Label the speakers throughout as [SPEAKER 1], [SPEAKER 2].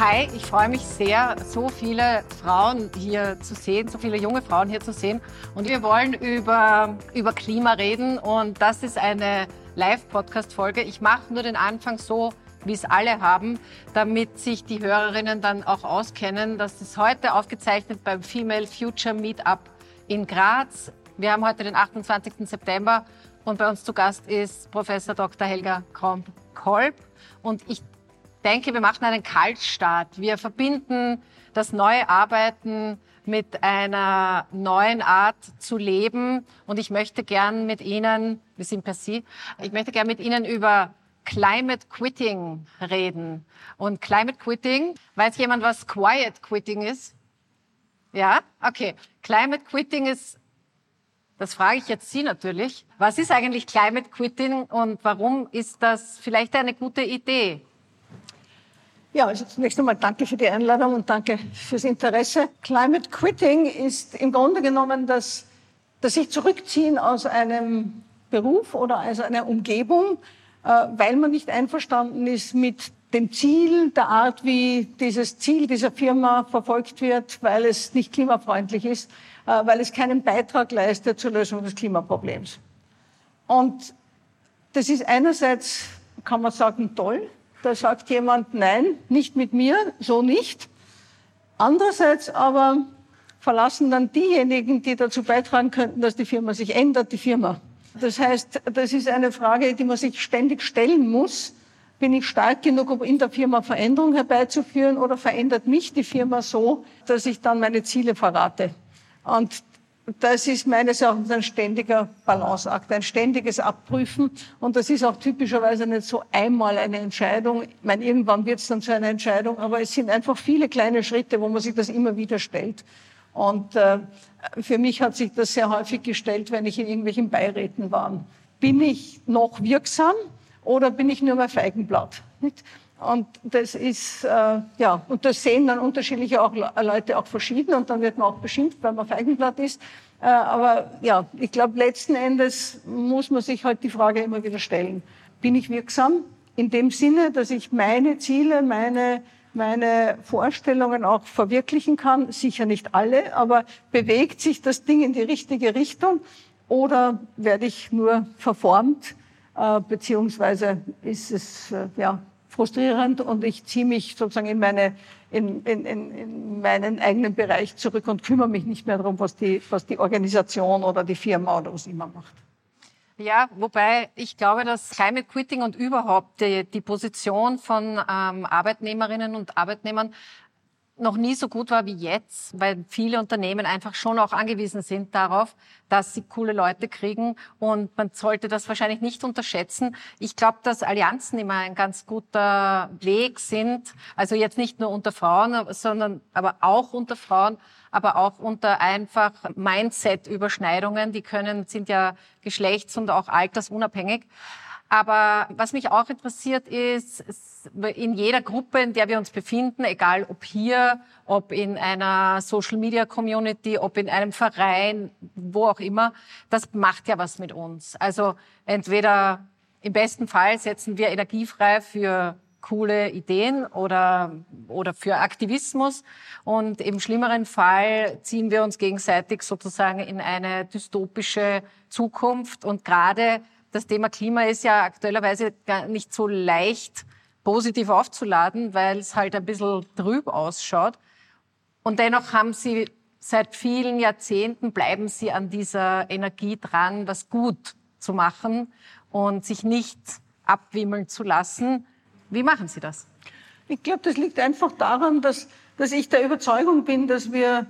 [SPEAKER 1] Hi, ich freue mich sehr, so viele Frauen hier zu sehen, so viele junge Frauen hier zu sehen. Und wir wollen über, über Klima reden und das ist eine Live-Podcast-Folge. Ich mache nur den Anfang so, wie es alle haben, damit sich die Hörerinnen dann auch auskennen. Das ist heute aufgezeichnet beim Female Future Meetup in Graz. Wir haben heute den 28. September und bei uns zu Gast ist Professor Dr. Helga Kromp-Kolb. Und ich denke, wir machen einen Kaltstart. Wir verbinden das neue Arbeiten mit einer neuen Art zu leben. Und ich möchte gern mit Ihnen, wir sind per Sie, ich möchte gern mit Ihnen über Climate Quitting reden. Und Climate Quitting, weiß jemand, was Quiet Quitting ist? Ja? Okay. Climate Quitting ist, das frage ich jetzt Sie natürlich. Was ist eigentlich Climate Quitting und warum ist das vielleicht eine gute Idee?
[SPEAKER 2] Ja, also zunächst einmal danke für die Einladung und danke fürs Interesse. Climate Quitting ist im Grunde genommen das, das sich zurückziehen aus einem Beruf oder aus einer Umgebung, äh, weil man nicht einverstanden ist mit dem Ziel, der Art, wie dieses Ziel dieser Firma verfolgt wird, weil es nicht klimafreundlich ist, äh, weil es keinen Beitrag leistet zur Lösung des Klimaproblems. Und das ist einerseits, kann man sagen, toll, da sagt jemand, nein, nicht mit mir, so nicht. Andererseits aber verlassen dann diejenigen, die dazu beitragen könnten, dass die Firma sich ändert, die Firma. Das heißt, das ist eine Frage, die man sich ständig stellen muss. Bin ich stark genug, um in der Firma Veränderung herbeizuführen oder verändert mich die Firma so, dass ich dann meine Ziele verrate? Und das ist meines Erachtens ein ständiger Balanceakt, ein ständiges Abprüfen. Und das ist auch typischerweise nicht so einmal eine Entscheidung. Ich meine, irgendwann wird es dann zu einer Entscheidung, aber es sind einfach viele kleine Schritte, wo man sich das immer wieder stellt. Und äh, für mich hat sich das sehr häufig gestellt, wenn ich in irgendwelchen Beiräten war. Bin ich noch wirksam oder bin ich nur mehr Feigenblatt? Und das ist, äh, ja, und das sehen dann unterschiedliche auch Leute auch verschieden und dann wird man auch beschimpft, weil man Feigenblatt ist. Äh, aber ja, ich glaube, letzten Endes muss man sich halt die Frage immer wieder stellen. Bin ich wirksam? In dem Sinne, dass ich meine Ziele, meine, meine Vorstellungen auch verwirklichen kann. Sicher nicht alle, aber bewegt sich das Ding in die richtige Richtung? Oder werde ich nur verformt? Äh, beziehungsweise ist es, äh, ja, frustrierend und ich ziehe mich sozusagen in, meine, in, in, in meinen eigenen Bereich zurück und kümmere mich nicht mehr darum, was die, was die Organisation oder die Firma oder was immer macht.
[SPEAKER 1] Ja, wobei ich glaube, dass Climate Quitting und überhaupt die, die Position von ähm, Arbeitnehmerinnen und Arbeitnehmern noch nie so gut war wie jetzt, weil viele Unternehmen einfach schon auch angewiesen sind darauf, dass sie coole Leute kriegen und man sollte das wahrscheinlich nicht unterschätzen. Ich glaube, dass Allianzen immer ein ganz guter Weg sind, also jetzt nicht nur unter Frauen, sondern aber auch unter Frauen, aber auch unter einfach Mindset-Überschneidungen, die können, sind ja geschlechts- und auch altersunabhängig. Aber was mich auch interessiert ist, in jeder Gruppe, in der wir uns befinden, egal ob hier, ob in einer Social Media Community, ob in einem Verein, wo auch immer, das macht ja was mit uns. Also entweder im besten Fall setzen wir Energie frei für coole Ideen oder, oder für Aktivismus. Und im schlimmeren Fall ziehen wir uns gegenseitig sozusagen in eine dystopische Zukunft. Und gerade das Thema Klima ist ja aktuellerweise gar nicht so leicht positiv aufzuladen, weil es halt ein bisschen trüb ausschaut. Und dennoch haben sie seit vielen Jahrzehnten bleiben sie an dieser Energie dran, was gut zu machen und sich nicht abwimmeln zu lassen. Wie machen Sie das?
[SPEAKER 2] Ich glaube, das liegt einfach daran, dass, dass ich der Überzeugung bin, dass wir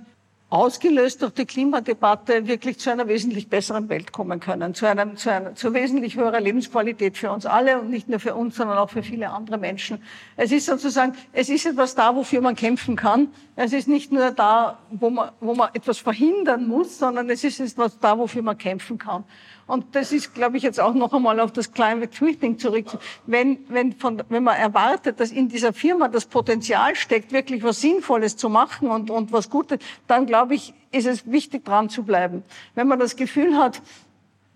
[SPEAKER 2] ausgelöst durch die Klimadebatte wirklich zu einer wesentlich besseren Welt kommen können, zu, einem, zu, einer, zu wesentlich höherer Lebensqualität für uns alle und nicht nur für uns, sondern auch für viele andere Menschen. Es ist sozusagen, es ist etwas da, wofür man kämpfen kann. Es ist nicht nur da, wo man, wo man etwas verhindern muss, sondern es ist etwas da, wofür man kämpfen kann. Und das ist, glaube ich, jetzt auch noch einmal auf das Climate Tweeting zurück. Wenn, wenn, von, wenn man erwartet, dass in dieser Firma das Potenzial steckt, wirklich was Sinnvolles zu machen und, und was Gutes, dann glaube ich, ist es wichtig, dran zu bleiben. Wenn man das Gefühl hat,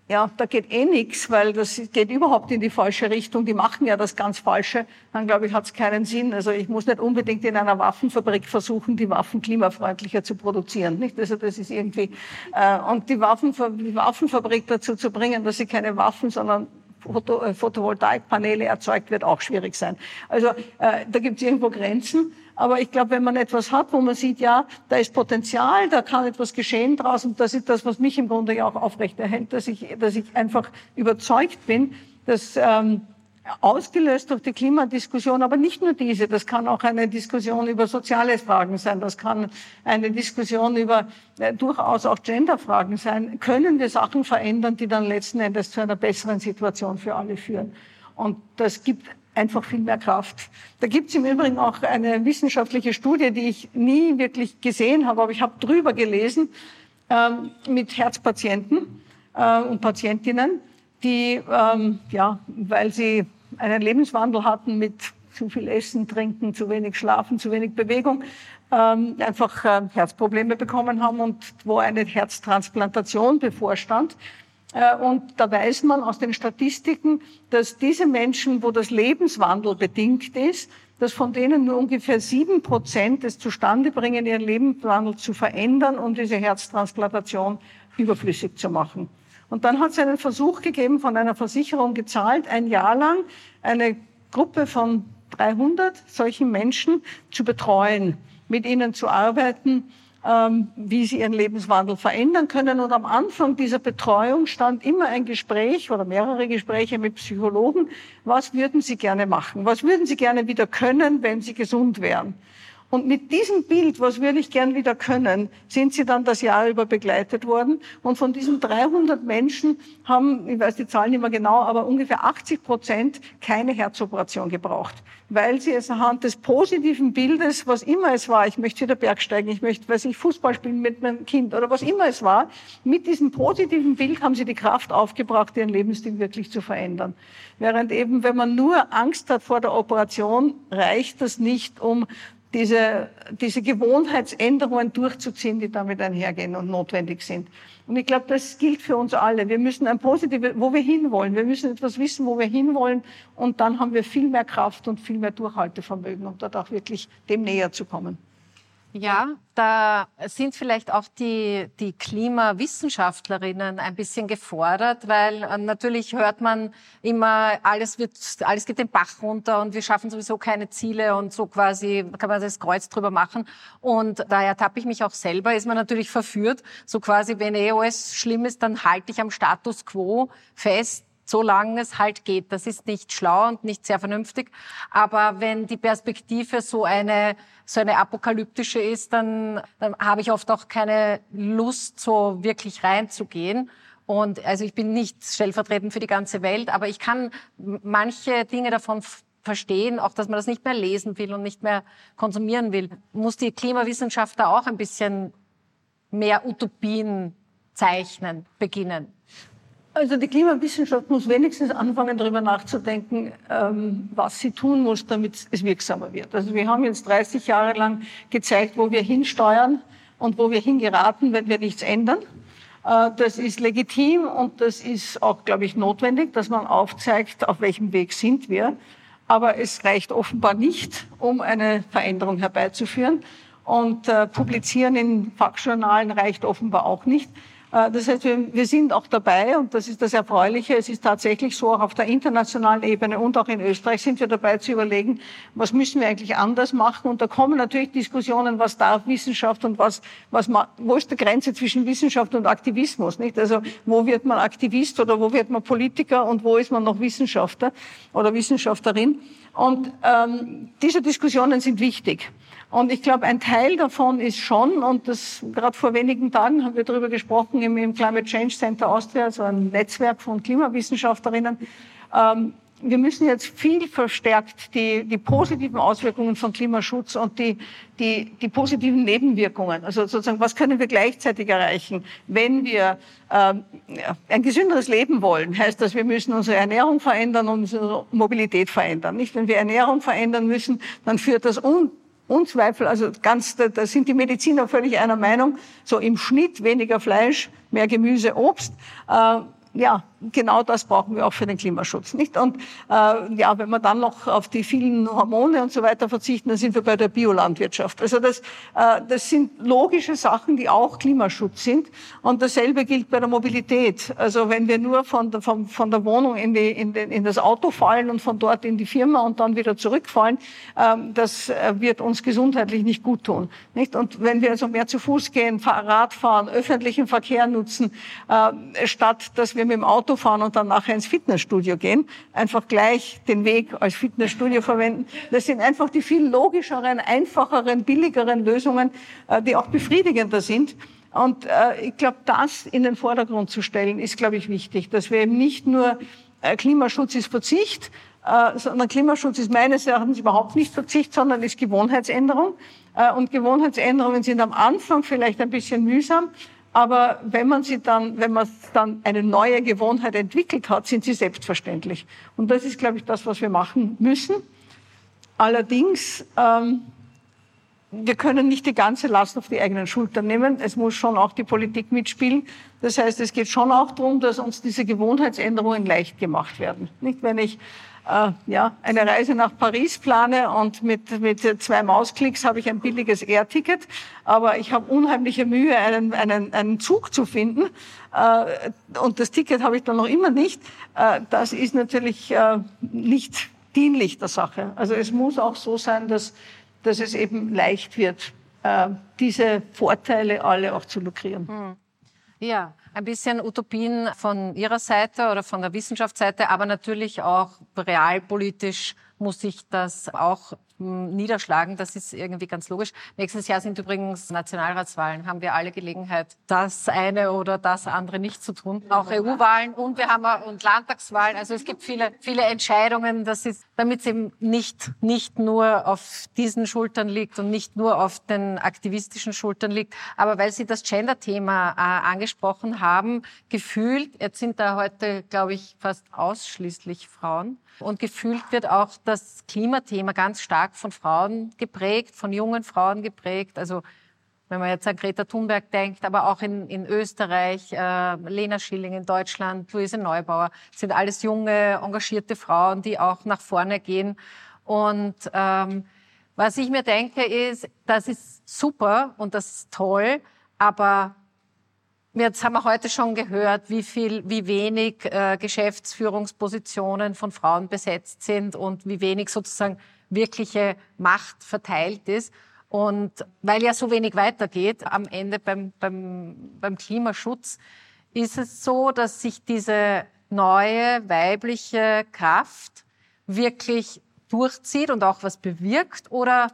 [SPEAKER 2] ja, da geht eh nichts, weil das geht überhaupt in die falsche Richtung. Die machen ja das ganz Falsche. Dann glaube ich, hat es keinen Sinn. Also ich muss nicht unbedingt in einer Waffenfabrik versuchen, die Waffen klimafreundlicher zu produzieren. Nicht? Also das ist irgendwie äh, und die, Waffen, die Waffenfabrik dazu zu bringen, dass sie keine Waffen, sondern Foto, äh, Photovoltaikpaneele erzeugt, wird auch schwierig sein. Also äh, da gibt es irgendwo Grenzen. Aber ich glaube, wenn man etwas hat, wo man sieht, ja, da ist Potenzial, da kann etwas geschehen draus und das ist das, was mich im Grunde ja auch aufrechterhält, dass ich, dass ich einfach überzeugt bin, dass ähm, ausgelöst durch die Klimadiskussion, aber nicht nur diese, das kann auch eine Diskussion über soziale Fragen sein, das kann eine Diskussion über äh, durchaus auch Genderfragen sein, können wir Sachen verändern, die dann letzten Endes zu einer besseren Situation für alle führen. Und das gibt einfach viel mehr Kraft. Da gibt es im Übrigen auch eine wissenschaftliche Studie, die ich nie wirklich gesehen habe, aber ich habe drüber gelesen, ähm, mit Herzpatienten äh, und Patientinnen, die, ähm, ja, weil sie einen Lebenswandel hatten mit zu viel Essen, Trinken, zu wenig Schlafen, zu wenig Bewegung, ähm, einfach äh, Herzprobleme bekommen haben und wo eine Herztransplantation bevorstand. Äh, und da weiß man aus den Statistiken, dass diese Menschen, wo das Lebenswandel bedingt ist, dass von denen nur ungefähr sieben Prozent es zustande bringen, ihren Lebenswandel zu verändern, um diese Herztransplantation überflüssig zu machen. Und dann hat es einen Versuch gegeben, von einer Versicherung gezahlt, ein Jahr lang eine Gruppe von 300 solchen Menschen zu betreuen, mit ihnen zu arbeiten, wie sie ihren Lebenswandel verändern können. Und am Anfang dieser Betreuung stand immer ein Gespräch oder mehrere Gespräche mit Psychologen. Was würden Sie gerne machen? Was würden Sie gerne wieder können, wenn Sie gesund wären? Und mit diesem Bild, was würde ich gern wieder können, sind sie dann das Jahr über begleitet worden. Und von diesen 300 Menschen haben, ich weiß die Zahlen nicht mehr genau, aber ungefähr 80 Prozent keine Herzoperation gebraucht. Weil sie es anhand des positiven Bildes, was immer es war, ich möchte wieder Bergsteigen, ich möchte, weiß ich, Fußball spielen mit meinem Kind oder was immer es war, mit diesem positiven Bild haben sie die Kraft aufgebracht, ihren Lebensstil wirklich zu verändern. Während eben, wenn man nur Angst hat vor der Operation, reicht das nicht, um diese, diese Gewohnheitsänderungen durchzuziehen, die damit einhergehen und notwendig sind. Und ich glaube, das gilt für uns alle. Wir müssen ein positives, wo wir hinwollen. Wir müssen etwas wissen, wo wir hinwollen. Und dann haben wir viel mehr Kraft und viel mehr Durchhaltevermögen, um dort auch wirklich dem näher zu kommen.
[SPEAKER 1] Ja, da sind vielleicht auch die, die Klimawissenschaftlerinnen ein bisschen gefordert, weil äh, natürlich hört man immer, alles wird, alles geht den Bach runter und wir schaffen sowieso keine Ziele und so quasi kann man das Kreuz drüber machen. Und da ertappe ich mich auch selber, ist man natürlich verführt, so quasi, wenn alles schlimm ist, dann halte ich am Status quo fest solange es halt geht. Das ist nicht schlau und nicht sehr vernünftig. Aber wenn die Perspektive so eine, so eine apokalyptische ist, dann, dann habe ich oft auch keine Lust, so wirklich reinzugehen. Und also ich bin nicht stellvertretend für die ganze Welt, aber ich kann manche Dinge davon verstehen, auch dass man das nicht mehr lesen will und nicht mehr konsumieren will. Muss die Klimawissenschaft da auch ein bisschen mehr Utopien zeichnen, beginnen?
[SPEAKER 2] Also die Klimawissenschaft muss wenigstens anfangen, darüber nachzudenken, ähm, was sie tun muss, damit es wirksamer wird. Also wir haben jetzt 30 Jahre lang gezeigt, wo wir hinsteuern und wo wir hingeraten, wenn wir nichts ändern. Äh, das ist legitim und das ist auch, glaube ich, notwendig, dass man aufzeigt, auf welchem Weg sind wir. Aber es reicht offenbar nicht, um eine Veränderung herbeizuführen. Und äh, Publizieren in Fachjournalen reicht offenbar auch nicht. Äh, das heißt, wir, sind auch dabei und das ist das Erfreuliche. Es ist tatsächlich so, auch auf der internationalen Ebene und auch in Österreich sind wir dabei zu überlegen, was müssen wir eigentlich anders machen. Und da kommen natürlich Diskussionen, was darf Wissenschaft und was, was, wo ist die Grenze zwischen Wissenschaft und Aktivismus, nicht? Also, wo wird man Aktivist oder wo wird man Politiker und wo ist man noch Wissenschaftler oder Wissenschaftlerin? Und ähm, diese Diskussionen sind wichtig. Und ich glaube, ein Teil davon ist schon, und das gerade vor wenigen Tagen haben wir darüber gesprochen im, im Climate Change Center Austria, so ein Netzwerk von Klimawissenschaftlerinnen. Ähm, wir müssen jetzt viel verstärkt die, die positiven Auswirkungen von Klimaschutz und die, die, die positiven Nebenwirkungen, also sozusagen, was können wir gleichzeitig erreichen, wenn wir ähm, ein gesünderes Leben wollen, heißt das, wir müssen unsere Ernährung verändern und unsere Mobilität verändern. Nicht, wenn wir Ernährung verändern müssen, dann führt das un Unzweifel, also ganz, da, da sind die Mediziner völlig einer Meinung, so im Schnitt weniger Fleisch, mehr Gemüse, Obst. Äh, ja, genau das brauchen wir auch für den Klimaschutz, nicht? Und äh, ja, wenn wir dann noch auf die vielen Hormone und so weiter verzichten, dann sind wir bei der Biolandwirtschaft. Also das, äh, das sind logische Sachen, die auch Klimaschutz sind. Und dasselbe gilt bei der Mobilität. Also wenn wir nur von der, von, von der Wohnung in, die, in, den, in das Auto fallen und von dort in die Firma und dann wieder zurückfallen, äh, das wird uns gesundheitlich nicht gut tun, nicht? Und wenn wir also mehr zu Fuß gehen, Rad fahren, öffentlichen Verkehr nutzen, äh, statt dass wir mit dem Auto fahren und dann nachher ins Fitnessstudio gehen, einfach gleich den Weg als Fitnessstudio verwenden. Das sind einfach die viel logischeren, einfacheren, billigeren Lösungen, äh, die auch befriedigender sind. Und äh, ich glaube, das in den Vordergrund zu stellen, ist, glaube ich, wichtig, dass wir eben nicht nur äh, Klimaschutz ist Verzicht, sondern Klimaschutz ist meines Erachtens überhaupt nicht Verzicht, sondern ist Gewohnheitsänderung. Und Gewohnheitsänderungen sind am Anfang vielleicht ein bisschen mühsam, aber wenn man sie dann, wenn man dann eine neue Gewohnheit entwickelt hat, sind sie selbstverständlich. Und das ist, glaube ich, das, was wir machen müssen. Allerdings, ähm, wir können nicht die ganze Last auf die eigenen Schultern nehmen. Es muss schon auch die Politik mitspielen. Das heißt, es geht schon auch darum, dass uns diese Gewohnheitsänderungen leicht gemacht werden. Nicht, wenn ich äh, ja, eine Reise nach Paris plane und mit, mit zwei Mausklicks habe ich ein billiges Air-Ticket, aber ich habe unheimliche Mühe, einen, einen, einen Zug zu finden äh, und das Ticket habe ich dann noch immer nicht. Äh, das ist natürlich äh, nicht dienlich der Sache. Also es muss auch so sein, dass, dass es eben leicht wird, äh, diese Vorteile alle auch zu lukrieren. Hm.
[SPEAKER 1] Ja, ein bisschen Utopien von Ihrer Seite oder von der Wissenschaftsseite, aber natürlich auch realpolitisch muss sich das auch niederschlagen. Das ist irgendwie ganz logisch. Nächstes Jahr sind übrigens Nationalratswahlen. Haben wir alle Gelegenheit, das eine oder das andere nicht zu tun. Auch EU-Wahlen und wir haben und Landtagswahlen. Also es gibt viele, viele Entscheidungen. Das ist, damit es eben nicht, nicht nur auf diesen Schultern liegt und nicht nur auf den aktivistischen Schultern liegt. Aber weil Sie das Gender-Thema äh, angesprochen haben, gefühlt, jetzt sind da heute, glaube ich, fast ausschließlich Frauen. Und gefühlt wird auch das Klimathema ganz stark von Frauen geprägt, von jungen Frauen geprägt. Also wenn man jetzt an Greta Thunberg denkt, aber auch in, in Österreich, äh, Lena Schilling in Deutschland, Luise Neubauer, sind alles junge, engagierte Frauen, die auch nach vorne gehen. Und ähm, was ich mir denke, ist, das ist super und das ist toll, aber Jetzt haben wir heute schon gehört, wie viel, wie wenig äh, Geschäftsführungspositionen von Frauen besetzt sind und wie wenig sozusagen wirkliche Macht verteilt ist. Und weil ja so wenig weitergeht am Ende beim, beim, beim Klimaschutz, ist es so, dass sich diese neue weibliche Kraft wirklich durchzieht und auch was bewirkt oder,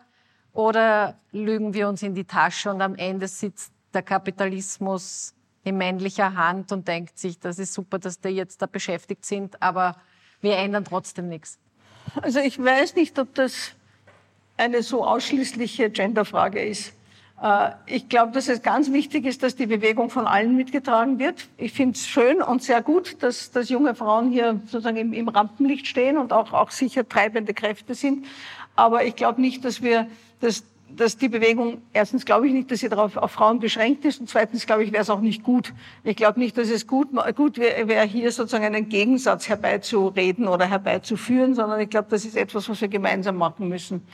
[SPEAKER 1] oder lügen wir uns in die Tasche und am Ende sitzt der Kapitalismus in männlicher Hand und denkt sich, das ist super, dass die jetzt da beschäftigt sind, aber wir ändern trotzdem nichts.
[SPEAKER 2] Also ich weiß nicht, ob das eine so ausschließliche Genderfrage ist. Äh, ich glaube, dass es ganz wichtig ist, dass die Bewegung von allen mitgetragen wird. Ich finde es schön und sehr gut, dass, dass junge Frauen hier sozusagen im, im Rampenlicht stehen und auch, auch sicher treibende Kräfte sind. Aber ich glaube nicht, dass wir, dass, dass die Bewegung, erstens glaube ich nicht, dass sie darauf auf Frauen beschränkt ist und zweitens glaube ich, wäre es auch nicht gut. Ich glaube nicht, dass es gut, gut wäre, wär, hier sozusagen einen Gegensatz herbeizureden oder herbeizuführen, sondern ich glaube, das ist etwas, was wir gemeinsam machen müssen.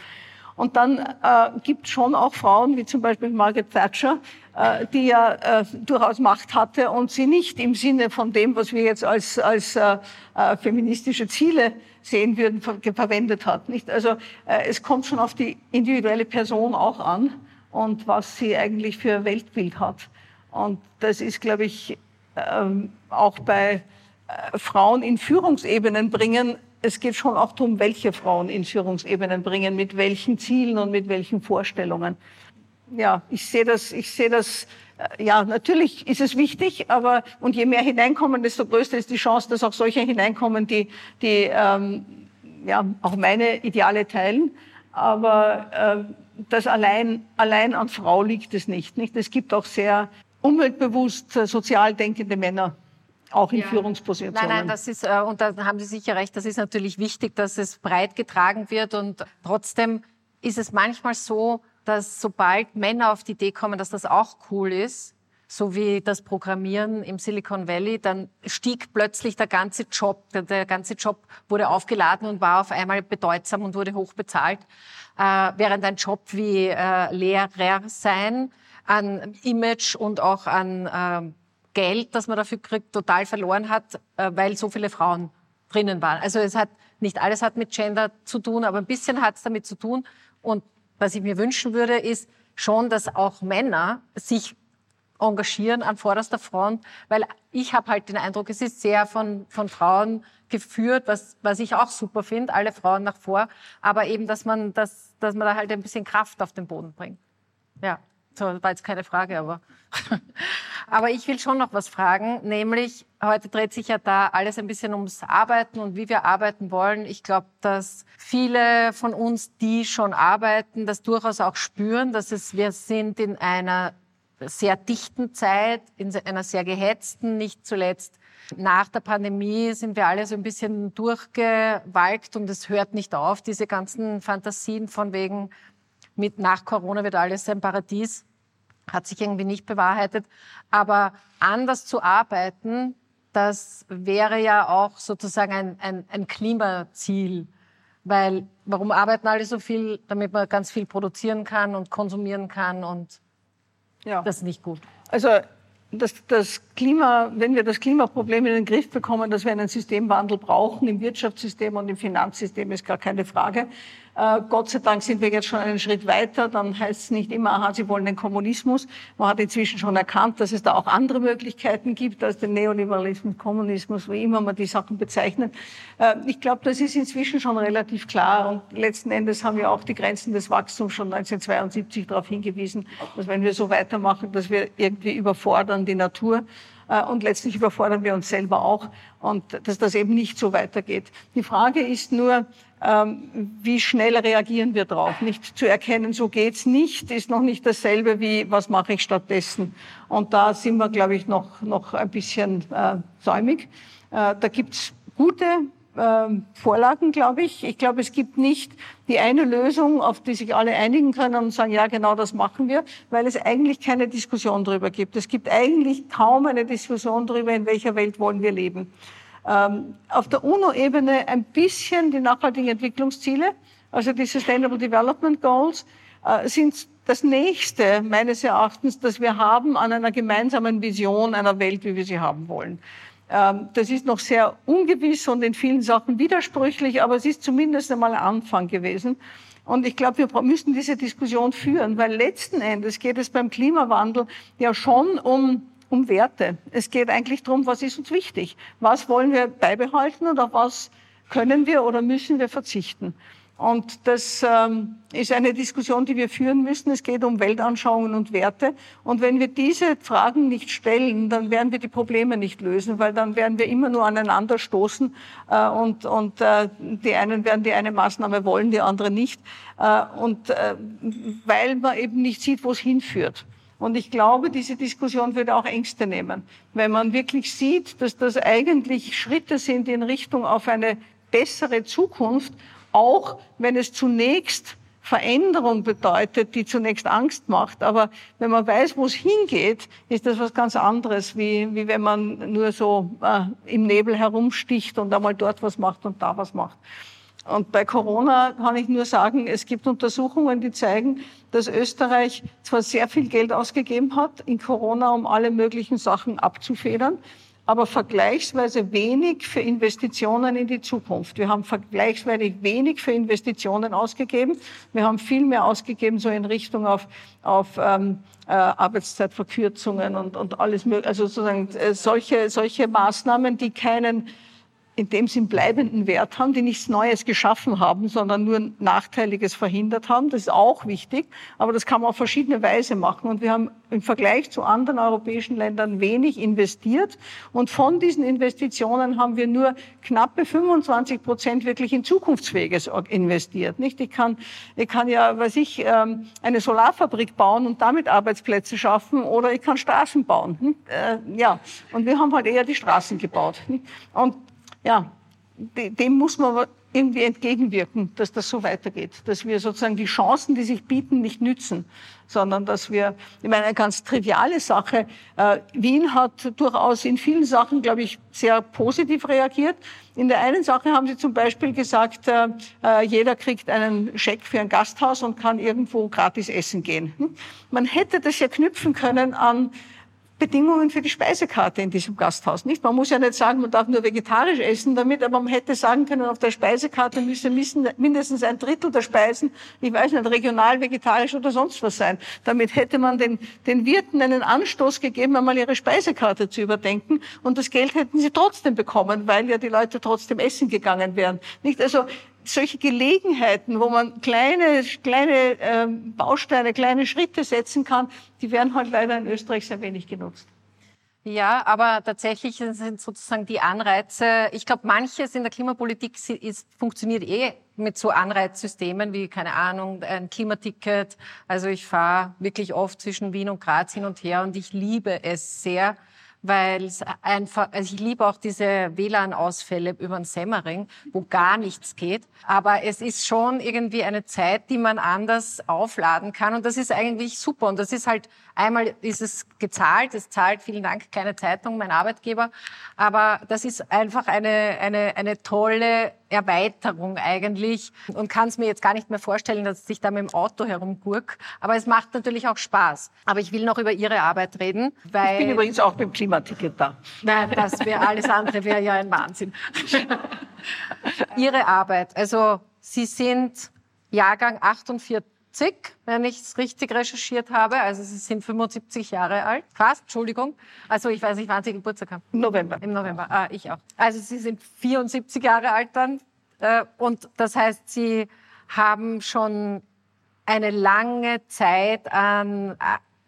[SPEAKER 2] Und dann äh, gibt es schon auch Frauen, wie zum Beispiel Margaret Thatcher, äh, die ja äh, durchaus Macht hatte und sie nicht im Sinne von dem, was wir jetzt als, als äh, äh, feministische Ziele sehen würden, ver verwendet hat. Nicht? Also äh, es kommt schon auf die individuelle Person auch an und was sie eigentlich für Weltbild hat. Und das ist, glaube ich, ähm, auch bei äh, Frauen in Führungsebenen bringen es geht schon auch darum, welche Frauen in Führungsebenen bringen, mit welchen Zielen und mit welchen Vorstellungen. Ja, ich sehe das, ich sehe das, ja, natürlich ist es wichtig, aber, und je mehr hineinkommen, desto größer ist die Chance, dass auch solche hineinkommen, die, die, ähm, ja, auch meine Ideale teilen. Aber äh, das allein, allein an Frau liegt es nicht, nicht. Es gibt auch sehr umweltbewusst, äh, sozial denkende Männer, auch in ja. Führungspositionen.
[SPEAKER 1] Nein, nein, das ist, äh, und da haben Sie sicher recht, das ist natürlich wichtig, dass es breit getragen wird und trotzdem ist es manchmal so, dass sobald Männer auf die Idee kommen, dass das auch cool ist, so wie das Programmieren im Silicon Valley, dann stieg plötzlich der ganze Job, der, der ganze Job wurde aufgeladen und war auf einmal bedeutsam und wurde hoch bezahlt, äh, während ein Job wie äh, Lehrer sein an Image und auch an äh, Geld, das man dafür kriegt, total verloren hat, äh, weil so viele Frauen drinnen waren. Also es hat nicht alles hat mit Gender zu tun, aber ein bisschen hat es damit zu tun. Und was ich mir wünschen würde, ist schon, dass auch Männer sich engagieren an vorderster Front, weil ich habe halt den Eindruck, es ist sehr von, von Frauen geführt, was, was ich auch super finde, alle Frauen nach vor, aber eben, dass man, das, dass man da halt ein bisschen Kraft auf den Boden bringt. Ja. So, war jetzt keine Frage, aber. aber ich will schon noch was fragen, nämlich heute dreht sich ja da alles ein bisschen ums Arbeiten und wie wir arbeiten wollen. Ich glaube, dass viele von uns, die schon arbeiten, das durchaus auch spüren, dass es, wir sind in einer sehr dichten Zeit, in einer sehr gehetzten, nicht zuletzt nach der Pandemie sind wir alle so ein bisschen durchgewalkt und es hört nicht auf, diese ganzen Fantasien von wegen, mit nach Corona wird alles ein Paradies hat sich irgendwie nicht bewahrheitet. Aber anders zu arbeiten, das wäre ja auch sozusagen ein, ein, ein Klimaziel. Weil warum arbeiten alle so viel? Damit man ganz viel produzieren kann und konsumieren kann und ja. das ist nicht gut.
[SPEAKER 2] Also das, das Klima, wenn wir das Klimaproblem in den Griff bekommen, dass wir einen Systemwandel brauchen im Wirtschaftssystem und im Finanzsystem, ist gar keine Frage. Äh, Gott sei Dank sind wir jetzt schon einen Schritt weiter. Dann heißt es nicht immer, aha, Sie wollen den Kommunismus. Man hat inzwischen schon erkannt, dass es da auch andere Möglichkeiten gibt als den Neoliberalismus, Kommunismus, wie immer man die Sachen bezeichnet. Äh, ich glaube, das ist inzwischen schon relativ klar. Und letzten Endes haben wir auch die Grenzen des Wachstums schon 1972 darauf hingewiesen, dass wenn wir so weitermachen, dass wir irgendwie überfordern die Natur. Äh, und letztlich überfordern wir uns selber auch und dass das eben nicht so weitergeht. Die Frage ist nur, wie schnell reagieren wir drauf? Nicht zu erkennen, so geht's nicht, ist noch nicht dasselbe wie, was mache ich stattdessen? Und da sind wir, glaube ich, noch, noch ein bisschen äh, säumig. Äh, da gibt's gute ähm, Vorlagen, glaube ich. Ich glaube, es gibt nicht die eine Lösung, auf die sich alle einigen können und sagen, ja, genau das machen wir, weil es eigentlich keine Diskussion darüber gibt. Es gibt eigentlich kaum eine Diskussion darüber, in welcher Welt wollen wir leben. Ähm, auf der UNO-Ebene ein bisschen die nachhaltigen Entwicklungsziele, also die Sustainable Development Goals, äh, sind das nächste meines Erachtens, das wir haben an einer gemeinsamen Vision einer Welt, wie wir sie haben wollen. Ähm, das ist noch sehr ungewiss und in vielen Sachen widersprüchlich, aber es ist zumindest einmal ein Anfang gewesen. Und ich glaube, wir müssen diese Diskussion führen, weil letzten Endes geht es beim Klimawandel ja schon um, um Werte. Es geht eigentlich darum, was ist uns wichtig? Was wollen wir beibehalten und auf was können wir oder müssen wir verzichten? Und das ähm, ist eine Diskussion, die wir führen müssen. Es geht um Weltanschauungen und Werte. Und wenn wir diese Fragen nicht stellen, dann werden wir die Probleme nicht lösen, weil dann werden wir immer nur aneinander stoßen äh, und, und äh, die einen werden die eine Maßnahme wollen, die andere nicht. Äh, und äh, weil man eben nicht sieht, wo es hinführt. Und ich glaube, diese Diskussion würde auch Ängste nehmen. Wenn man wirklich sieht, dass das eigentlich Schritte sind in Richtung auf eine bessere Zukunft auch wenn es zunächst Veränderung bedeutet, die zunächst Angst macht. Aber wenn man weiß, wo es hingeht, ist das was ganz anderes, wie, wie wenn man nur so äh, im Nebel herumsticht und einmal dort was macht und da was macht. Und bei Corona kann ich nur sagen, es gibt Untersuchungen, die zeigen, dass Österreich zwar sehr viel Geld ausgegeben hat in Corona, um alle möglichen Sachen abzufedern, aber vergleichsweise wenig für Investitionen in die Zukunft. Wir haben vergleichsweise wenig für Investitionen ausgegeben. Wir haben viel mehr ausgegeben so in Richtung auf, auf ähm, äh, Arbeitszeitverkürzungen und, und alles mögliche. Also sozusagen äh, solche, solche Maßnahmen, die keinen in dem Sinn bleibenden Wert haben, die nichts Neues geschaffen haben, sondern nur Nachteiliges verhindert haben. Das ist auch wichtig, aber das kann man auf verschiedene Weise machen. Und wir haben im Vergleich zu anderen europäischen Ländern wenig investiert. Und von diesen Investitionen haben wir nur knappe 25 Prozent wirklich in Zukunftsfähiges investiert. Nicht? Ich kann, ich kann ja, weiß ich, ähm, eine Solarfabrik bauen und damit Arbeitsplätze schaffen oder ich kann Straßen bauen. Äh, ja, und wir haben halt eher die Straßen gebaut. Und ja, dem muss man irgendwie entgegenwirken, dass das so weitergeht, dass wir sozusagen die Chancen, die sich bieten, nicht nützen, sondern dass wir, ich meine, eine ganz triviale Sache, äh, Wien hat durchaus in vielen Sachen, glaube ich, sehr positiv reagiert. In der einen Sache haben sie zum Beispiel gesagt, äh, äh jeder kriegt einen Scheck für ein Gasthaus und kann irgendwo gratis essen gehen. Hm? Man hätte das ja knüpfen können an Bedingungen für die Speisekarte in diesem Gasthaus. Nicht? Man muss ja nicht sagen, man darf nur vegetarisch essen damit, aber man hätte sagen können, auf der Speisekarte müsse mindestens ein Drittel der Speisen, ich weiß nicht, regional, vegetarisch oder sonst was sein. Damit hätte man den, den Wirten einen Anstoß gegeben, einmal ihre Speisekarte zu überdenken und das Geld hätten sie trotzdem bekommen, weil ja die Leute trotzdem essen gegangen wären. Nicht? Also solche Gelegenheiten, wo man kleine, kleine äh, Bausteine, kleine Schritte setzen kann, die werden halt leider in Österreich sehr wenig genutzt.
[SPEAKER 1] Ja, aber tatsächlich sind sozusagen die Anreize, ich glaube, manches in der Klimapolitik ist, funktioniert eh mit so Anreizsystemen wie, keine Ahnung, ein Klimaticket. Also ich fahre wirklich oft zwischen Wien und Graz hin und her und ich liebe es sehr, weil einfach, also ich liebe auch diese WLAN-Ausfälle über den Semmering, wo gar nichts geht. Aber es ist schon irgendwie eine Zeit, die man anders aufladen kann und das ist eigentlich super. Und das ist halt, einmal ist es gezahlt, es zahlt, vielen Dank, keine Zeitung, mein Arbeitgeber. Aber das ist einfach eine, eine, eine tolle Erweiterung eigentlich und kann es mir jetzt gar nicht mehr vorstellen, dass ich da mit dem Auto herumgurk. Aber es macht natürlich auch Spaß. Aber ich will noch über Ihre Arbeit reden,
[SPEAKER 2] weil... Ich bin übrigens auch beim Klimaticket da.
[SPEAKER 1] Nein, das wäre alles andere, wäre ja ein Wahnsinn. Ihre Arbeit, also Sie sind Jahrgang 48, wenn ich es richtig recherchiert habe. Also Sie sind 75 Jahre alt. Fast, Entschuldigung. Also ich weiß nicht, wann Sie Geburtstag haben.
[SPEAKER 2] Im November.
[SPEAKER 1] Im November, ah, ich auch. Also Sie sind 74 Jahre alt dann. Äh, und das heißt, Sie haben schon eine lange Zeit an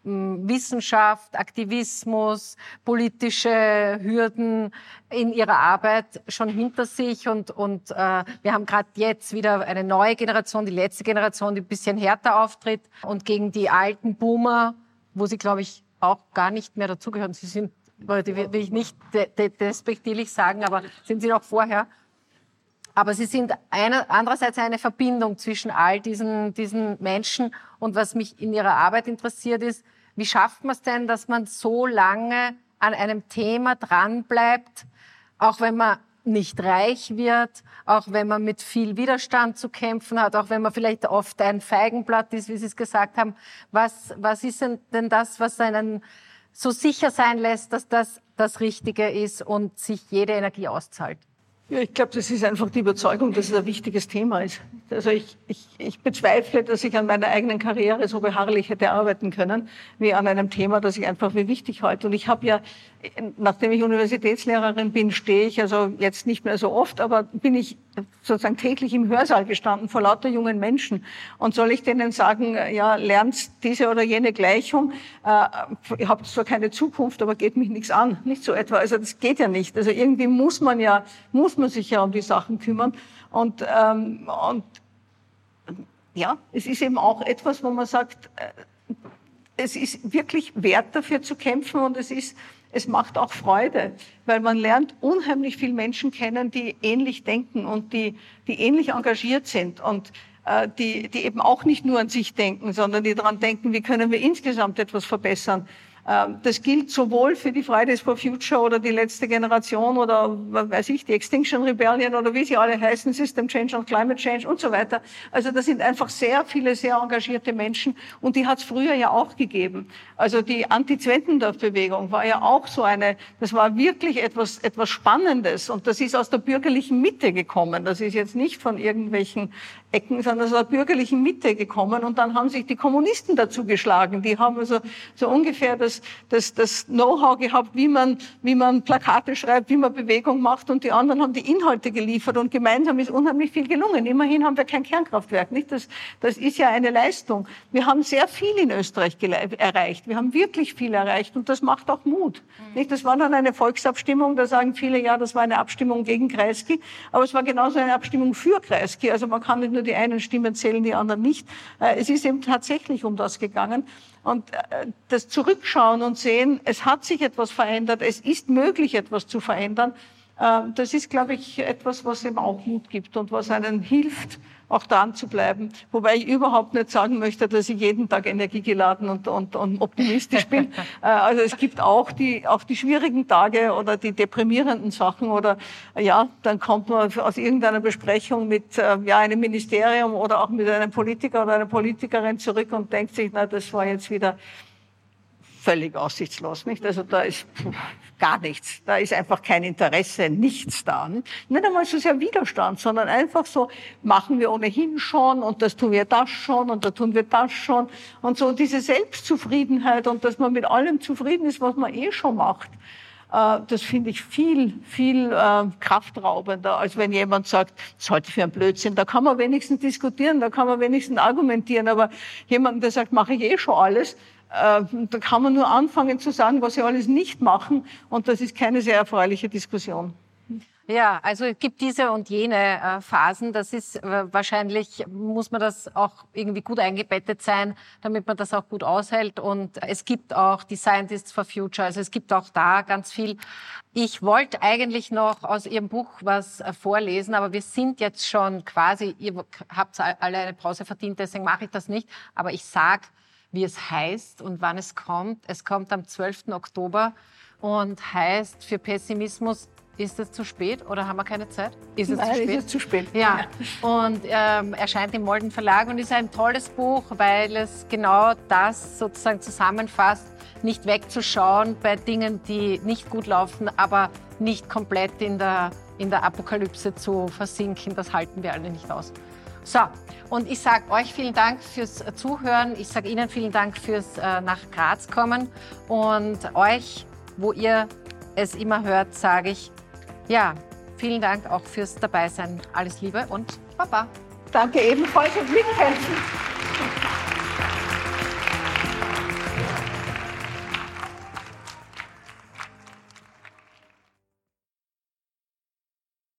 [SPEAKER 1] Wissenschaft, Aktivismus, politische Hürden in ihrer Arbeit schon hinter sich und, und äh, wir haben gerade jetzt wieder eine neue Generation, die letzte Generation, die ein bisschen härter auftritt und gegen die alten Boomer, wo sie, glaube ich, auch gar nicht mehr dazugehören. Sie sind, die will ich nicht despektierlich sagen, aber sind sie noch vorher. Aber sie sind eine, andererseits eine Verbindung zwischen all diesen, diesen Menschen. Und was mich in ihrer Arbeit interessiert ist, wie schafft man es denn, dass man so lange an einem Thema dranbleibt, auch wenn man nicht reich wird, auch wenn man mit viel Widerstand zu kämpfen hat, auch wenn man vielleicht oft ein Feigenblatt ist, wie Sie es gesagt haben. Was, was ist denn das, was einen so sicher sein lässt, dass das das Richtige ist und sich jede Energie auszahlt?
[SPEAKER 2] Ja, ich glaube, das ist einfach die Überzeugung, dass es ein wichtiges Thema ist. Also ich, ich, ich bezweifle, dass ich an meiner eigenen Karriere so beharrlich hätte arbeiten können, wie an einem Thema, das ich einfach für wichtig halte. Und ich habe ja, nachdem ich Universitätslehrerin bin, stehe ich also jetzt nicht mehr so oft, aber bin ich sozusagen täglich im Hörsaal gestanden vor lauter jungen Menschen. Und soll ich denen sagen, ja, lernt diese oder jene Gleichung, äh, ihr habt zwar keine Zukunft, aber geht mich nichts an. Nicht so etwa. Also das geht ja nicht. Also irgendwie muss man ja, muss man sich ja um die Sachen kümmern. Und, ähm, und ja, es ist eben auch etwas, wo man sagt, äh, es ist wirklich wert dafür zu kämpfen und es ist es macht auch Freude, weil man lernt unheimlich viele Menschen kennen, die ähnlich denken und die, die ähnlich engagiert sind und äh, die, die eben auch nicht nur an sich denken, sondern die daran denken, wie können wir insgesamt etwas verbessern. Ähm, das gilt sowohl für die Fridays for Future oder die letzte Generation oder weiß ich, die Extinction Rebellion oder wie sie alle heißen, System Change und Climate Change und so weiter. Also das sind einfach sehr viele, sehr engagierte Menschen und die hat es früher ja auch gegeben. Also die Anti-Zwentendorf-Bewegung war ja auch so eine, das war wirklich etwas, etwas Spannendes und das ist aus der bürgerlichen Mitte gekommen. Das ist jetzt nicht von irgendwelchen Ecken, sondern aus der bürgerlichen Mitte gekommen und dann haben sich die Kommunisten dazu geschlagen. Die haben also so ungefähr das das, das, Know-how gehabt, wie man, wie man Plakate schreibt, wie man Bewegung macht und die anderen haben die Inhalte geliefert und gemeinsam ist unheimlich viel gelungen. Immerhin haben wir kein Kernkraftwerk, nicht? Das, das ist ja eine Leistung. Wir haben sehr viel in Österreich erreicht. Wir haben wirklich viel erreicht und das macht auch Mut. Nicht? Das war dann eine Volksabstimmung, da sagen viele, ja, das war eine Abstimmung gegen Kreisky, aber es war genauso eine Abstimmung für Kreisky. Also man kann nicht nur die einen Stimmen zählen, die anderen nicht. Äh, es ist eben tatsächlich um das gegangen. Und äh, das Zurückschauen und sehen, es hat sich etwas verändert, es ist möglich, etwas zu verändern, äh, das ist, glaube ich, etwas, was eben auch Mut gibt und was einen hilft, auch dran zu bleiben. Wobei ich überhaupt nicht sagen möchte, dass ich jeden Tag energiegeladen und, und, und optimistisch bin. Äh, also es gibt auch die, auch die schwierigen Tage oder die deprimierenden Sachen oder ja, dann kommt man aus irgendeiner Besprechung mit ja, einem Ministerium oder auch mit einem Politiker oder einer Politikerin zurück und denkt sich, na, das war jetzt wieder völlig aussichtslos, nicht? Also da ist gar nichts. Da ist einfach kein Interesse, nichts da. Nicht, nicht einmal so sehr Widerstand, sondern einfach so, machen wir ohnehin schon und das tun wir das schon und da tun wir das schon und so. Diese Selbstzufriedenheit und dass man mit allem zufrieden ist, was man eh schon macht, äh, das finde ich viel, viel äh, kraftraubender, als wenn jemand sagt, das halte ich für ein Blödsinn. Da kann man wenigstens diskutieren, da kann man wenigstens argumentieren, aber jemand, der sagt, mache ich eh schon alles, da kann man nur anfangen zu sagen, was sie alles nicht machen. Und das ist keine sehr erfreuliche Diskussion.
[SPEAKER 1] Ja, also es gibt diese und jene äh, Phasen. Das ist äh, wahrscheinlich, muss man das auch irgendwie gut eingebettet sein, damit man das auch gut aushält. Und es gibt auch die Scientists for Future. Also es gibt auch da ganz viel. Ich wollte eigentlich noch aus Ihrem Buch was äh, vorlesen, aber wir sind jetzt schon quasi, ihr habt alle eine Pause verdient, deswegen mache ich das nicht. Aber ich sage, wie es heißt und wann es kommt. Es kommt am 12. Oktober und heißt für Pessimismus ist es zu spät oder haben wir keine Zeit?
[SPEAKER 2] Ist es Nein, zu spät? Ist es zu spät.
[SPEAKER 1] Ja. Und ähm, erscheint im Molden Verlag und ist ein tolles Buch, weil es genau das sozusagen zusammenfasst, nicht wegzuschauen bei Dingen, die nicht gut laufen, aber nicht komplett in der, in der Apokalypse zu versinken. Das halten wir alle nicht aus. So, und ich sage euch vielen Dank fürs Zuhören. Ich sage Ihnen vielen Dank fürs äh, nach Graz kommen. Und euch, wo ihr es immer hört, sage ich, ja, vielen Dank auch fürs Dabeisein. Alles Liebe und Baba.
[SPEAKER 2] Danke ebenfalls und mithelfen.